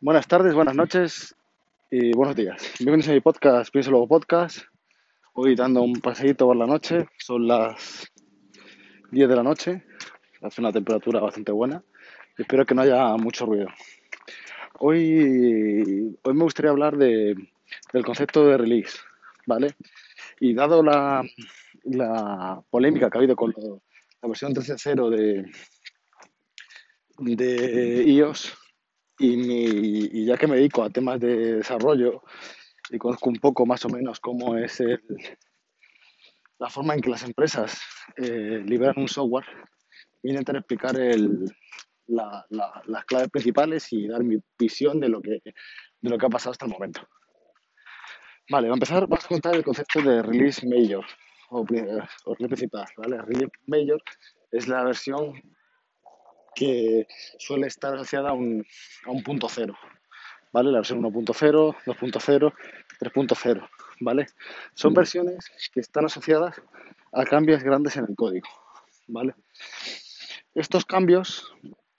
Buenas tardes, buenas noches y buenos días. Bienvenidos a mi podcast, Pienso Luego Podcast. Hoy dando un paseíto por la noche, son las 10 de la noche, hace una temperatura bastante buena espero que no haya mucho ruido. Hoy, hoy me gustaría hablar de, del concepto de release, ¿vale? Y dado la, la polémica que ha habido con la versión 13.0 de, de iOS, y, ya que me dedico a temas de desarrollo y conozco un poco más o menos cómo es la forma en que las empresas eh, liberan un software, voy a intentar explicar las claves principales y dar mi visión de lo, que, de lo que ha pasado hasta el momento. Vale, a empezar, vamos a contar el concepto de release major o, o release principal. ¿vale? Release major es la versión que suele estar asociada a un, a un punto cero, ¿vale? La versión 1.0, 2.0, 3.0, ¿vale? Son versiones que están asociadas a cambios grandes en el código, ¿vale? Estos cambios,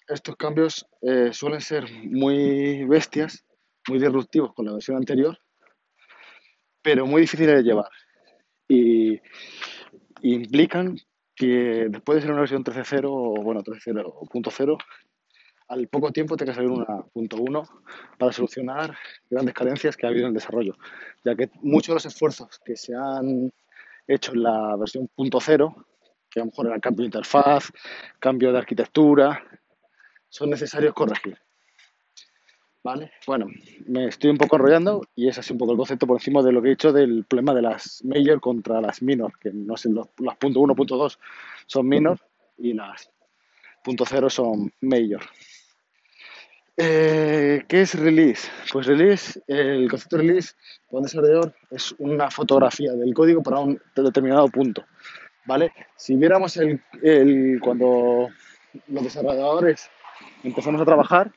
estos cambios eh, suelen ser muy bestias, muy disruptivos con la versión anterior, pero muy difíciles de llevar y implican que después de ser una versión 13.0 o bueno 13.0.0 al poco tiempo tiene que salir una .1 para solucionar grandes carencias que ha habido en el desarrollo, ya que muchos de los esfuerzos que se han hecho en la versión .0, que a lo mejor era cambio de interfaz, cambio de arquitectura, son necesarios corregir. ¿Vale? Bueno, me estoy un poco enrollando y es así un poco el concepto por encima de lo que he dicho del problema de las major contra las minor, que no sé, los, las punto .1, punto .2 son minor y las punto .0 son major. Eh, ¿Qué es release? Pues release, el concepto de release para un desarrollador es una fotografía del código para un determinado punto. ¿Vale? Si viéramos el, el, cuando los desarrolladores empezamos a trabajar,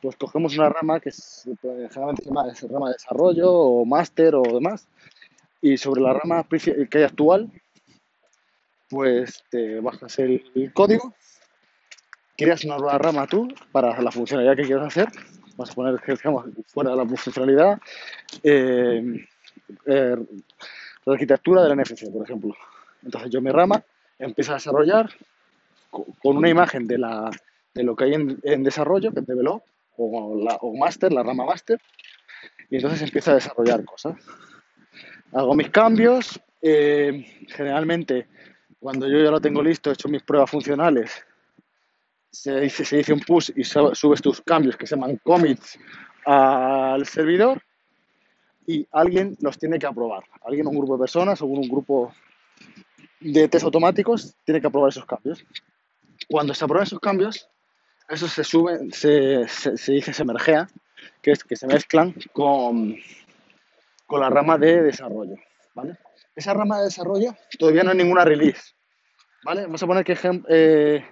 pues cogemos una rama que es, generalmente se llama rama de desarrollo o máster o demás, y sobre la rama que hay actual, pues te bajas el, código, creas una nueva rama tú para la funcionalidad que quieras hacer, vas a poner digamos, fuera de la funcionalidad, eh, eh, la arquitectura de la NFC, por ejemplo. Entonces yo mi rama empiezo a desarrollar con una imagen de, la, de lo que hay en, en desarrollo, que es develop, o, la, o master, la rama master, y entonces empiezo a desarrollar cosas. Hago mis cambios, eh, generalmente cuando yo ya lo tengo listo, he hecho mis pruebas funcionales, se dice, se dice un push y subes tus cambios que se llaman commits al servidor y alguien los tiene que aprobar. Alguien, un grupo de personas o un grupo de test automáticos tiene que aprobar esos cambios. Cuando se aprueban esos cambios, eso se sube, se, se, dice se mergea, que es que se mezclan con, con la rama de desarrollo, ¿vale? Esa rama de desarrollo todavía no hay ninguna release, ¿vale? Vamos a poner que, eh,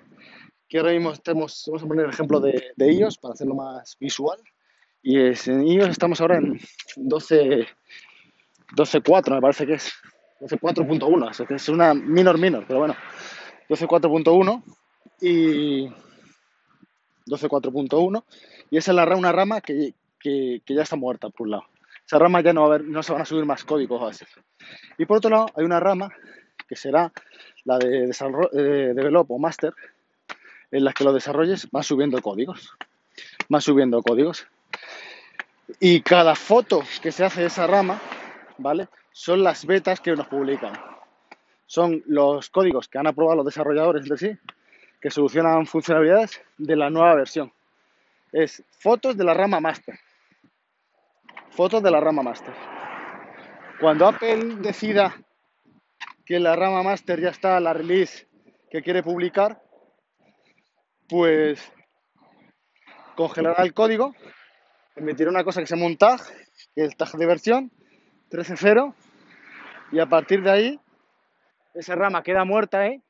que ahora mismo estemos, vamos a poner el ejemplo de, de iOS para hacerlo más visual. Y es, en iOS estamos ahora en 12, 12.4, me parece que es. 12.4.1, que es una minor minor, pero bueno, 12.4.1 y 12.4.1 y esa es la, una rama que, que, que, ya está muerta por un lado. Esa rama ya no, va a haber, no se van a subir más códigos a veces. Y por otro lado hay una rama que será la de, de develop o master en la que los desarrolles van subiendo códigos. Van subiendo códigos. Y cada foto que se hace de esa rama, ¿vale? Son las betas que nos publican. Son los códigos que han aprobado los desarrolladores entre sí que solucionan funcionalidades de la nueva versión. Es fotos de la rama master. Fotos de la rama master. Cuando Apple decida que la rama master ya está, la release que quiere publicar, pues congelará el código, emitirá una cosa que se llama un tag, que es el tag de versión 13.0, y a partir de ahí esa rama queda muerta, ¿eh?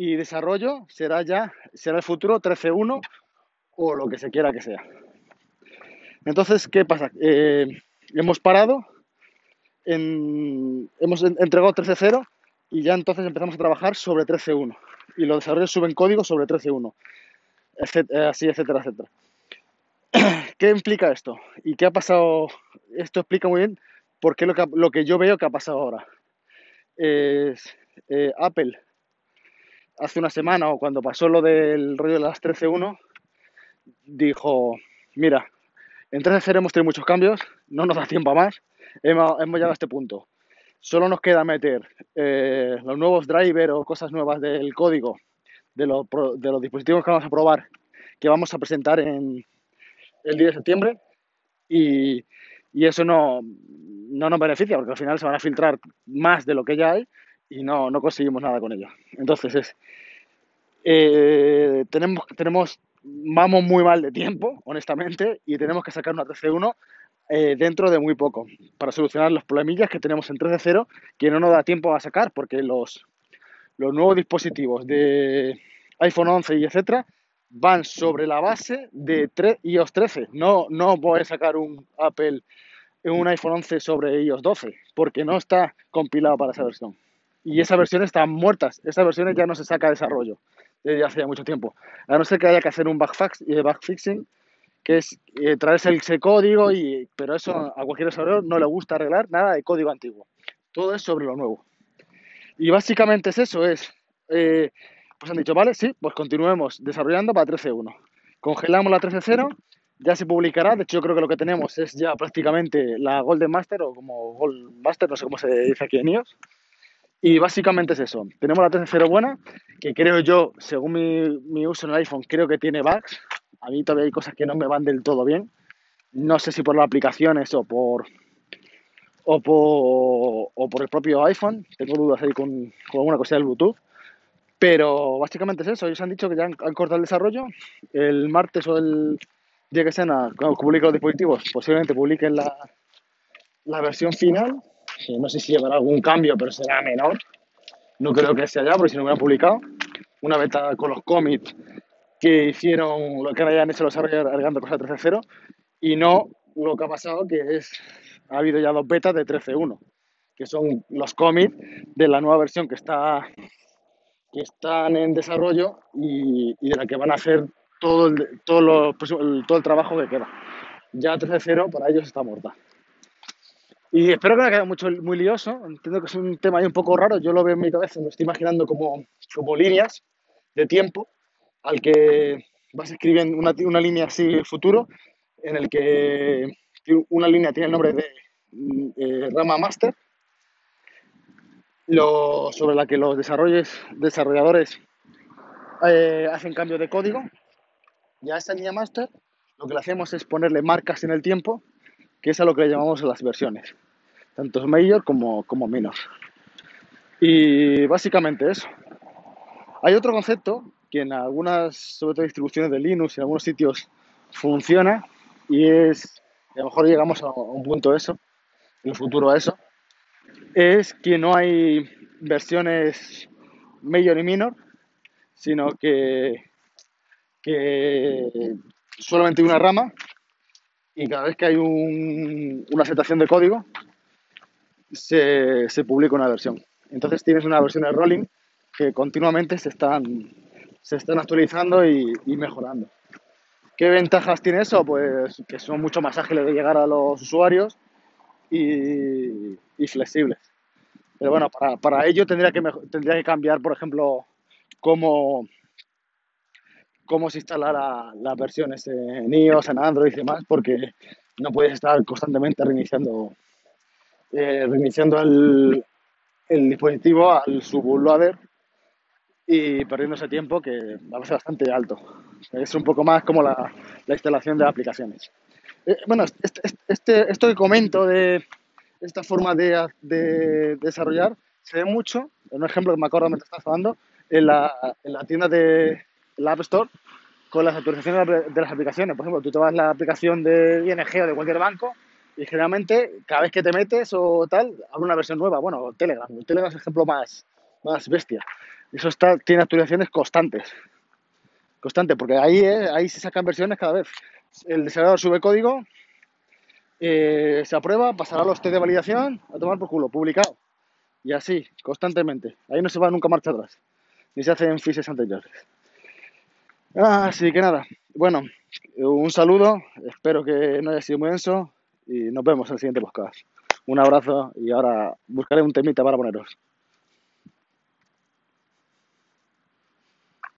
Y desarrollo será ya, será el futuro 13.1 o lo que se quiera que sea. Entonces, ¿qué pasa? Eh, hemos parado, en, hemos entregado 13.0 y ya entonces empezamos a trabajar sobre 13.1 y los desarrollos suben código sobre 13.1, así, etcétera, etcétera. ¿Qué implica esto? ¿Y qué ha pasado? Esto explica muy bien por qué lo que, lo que yo veo que ha pasado ahora. Es, eh, Apple, hace una semana o cuando pasó lo del rollo de las 13.1, dijo, mira, en 13.0 hemos tenido muchos cambios, no nos da tiempo a más, hemos, hemos llegado a este punto. Solo nos queda meter eh, los nuevos drivers o cosas nuevas del código de los, de los dispositivos que vamos a probar, que vamos a presentar en, el 10 de septiembre y, y eso no, no, nos beneficia porque al final se van a filtrar más de lo que ya hay y no, no conseguimos nada con ello. Entonces es, eh, tenemos, tenemos, vamos muy mal de tiempo, honestamente, y tenemos que sacar una 13.1 eh, dentro de muy poco para solucionar los problemillas que tenemos en 3.0 que no nos da tiempo a sacar porque los, los nuevos dispositivos de iPhone 11 y etcétera van sobre la base de iOS 13. No, no a sacar un Apple, un iPhone 11 sobre iOS 12, porque no está compilado para esa versión. Y esas versiones están muertas. Esas versiones ya no se saca de desarrollo desde hace ya mucho tiempo. A no ser que haya que hacer un eh, backfixing, que es eh, traerse ese código, y, pero eso a cualquier desarrollador no le gusta arreglar nada de código antiguo. Todo es sobre lo nuevo. Y básicamente es eso, es eh, pues han dicho, vale, sí, pues continuemos desarrollando para 13.1. Congelamos la 13.0, ya se publicará. De hecho, yo creo que lo que tenemos es ya prácticamente la Golden Master o como Gold Master, no sé cómo se dice aquí en iOS. Y básicamente es eso. Tenemos la 13.0 buena, que creo yo, según mi, mi uso en el iPhone, creo que tiene bugs. A mí todavía hay cosas que no me van del todo bien. No sé si por las aplicaciones o por, o por, o por el propio iPhone. Tengo dudas ahí con, con alguna cosa del Bluetooth. Pero básicamente es eso. Ellos han dicho que ya han, cortado el desarrollo. El martes o el día que sean, cuando publiquen los dispositivos, posiblemente publiquen la, la versión final. No sé si llevará algún cambio, pero será menor. No creo que sea ya, porque si no hubieran publicado. Una beta con los commits que hicieron lo que hayan hecho los agregando cosas 13.0 y no lo que ha pasado, que es ha habido ya dos betas de 13.1, que son los commits de la nueva versión que está que están en desarrollo y, de la que van a hacer todo el, todo, pues, todo el trabajo que queda. Ya 13-0 para ellos está muerta. Y espero que no haya quedado mucho, muy lioso. Entiendo que es un tema ahí un poco raro. Yo lo veo en mi cabeza, me estoy imaginando como, como líneas de tiempo al que vas escribiendo una, una línea así futuro, en el que una línea tiene el nombre de eh, rama master lo, sobre la que los desarrolladores eh, hacen cambio de código. Ya esta línea master lo que le hacemos es ponerle marcas en el tiempo, que es a lo que le llamamos las versiones, tanto mayor como, como minor. Y básicamente eso. Hay otro concepto que en algunas, sobre todo distribuciones de Linux, en algunos sitios funciona y es, a lo mejor llegamos a un punto eso, en el futuro a eso, es que no hay versiones mayor y minor, sino que, que solamente una rama y cada vez que hay una aceptación de código se, publica una versión. Entonces tienes una versión de rolling que continuamente se están, se están actualizando y, mejorando. ¿Qué ventajas tiene eso? Pues que son mucho más ágiles de llegar a los usuarios y, y flexibles. Pero bueno, para, para ello tendría que, tendría que cambiar, por ejemplo, cómo, cómo se instala las versiones en iOS, en Android y demás, porque no puedes estar constantemente reiniciando, eh, reiniciando el, el, dispositivo al subloader y perdiendo ese tiempo que va a ser bastante alto. Es un poco más como la, la instalación de aplicaciones. Eh, bueno, este, este, esto que comento de esta forma de, de, desarrollar se ve mucho, en un ejemplo que me acuerdo me estás hablando, en la, en la tienda de la App Store con las actualizaciones de las aplicaciones. Por ejemplo, tú te vas a la aplicación de ING o de cualquier banco y generalmente cada vez que te metes o tal, abre una versión nueva. Bueno, Telegram. Telegram es el ejemplo más, más bestia. Eso está, tiene actualizaciones constantes. Constante, porque ahí, eh, ahí se sacan versiones cada vez. El desarrollador sube código, eh, se aprueba, pasará los test de validación, a tomar por culo, publicado. Y así, constantemente. Ahí no se va nunca marcha atrás. Ni se hacen fiches anteriores. Así que nada. Bueno, un saludo, espero que no haya sido muy denso y nos vemos en el siguiente podcast. Un abrazo y ahora buscaré un temita para poneros.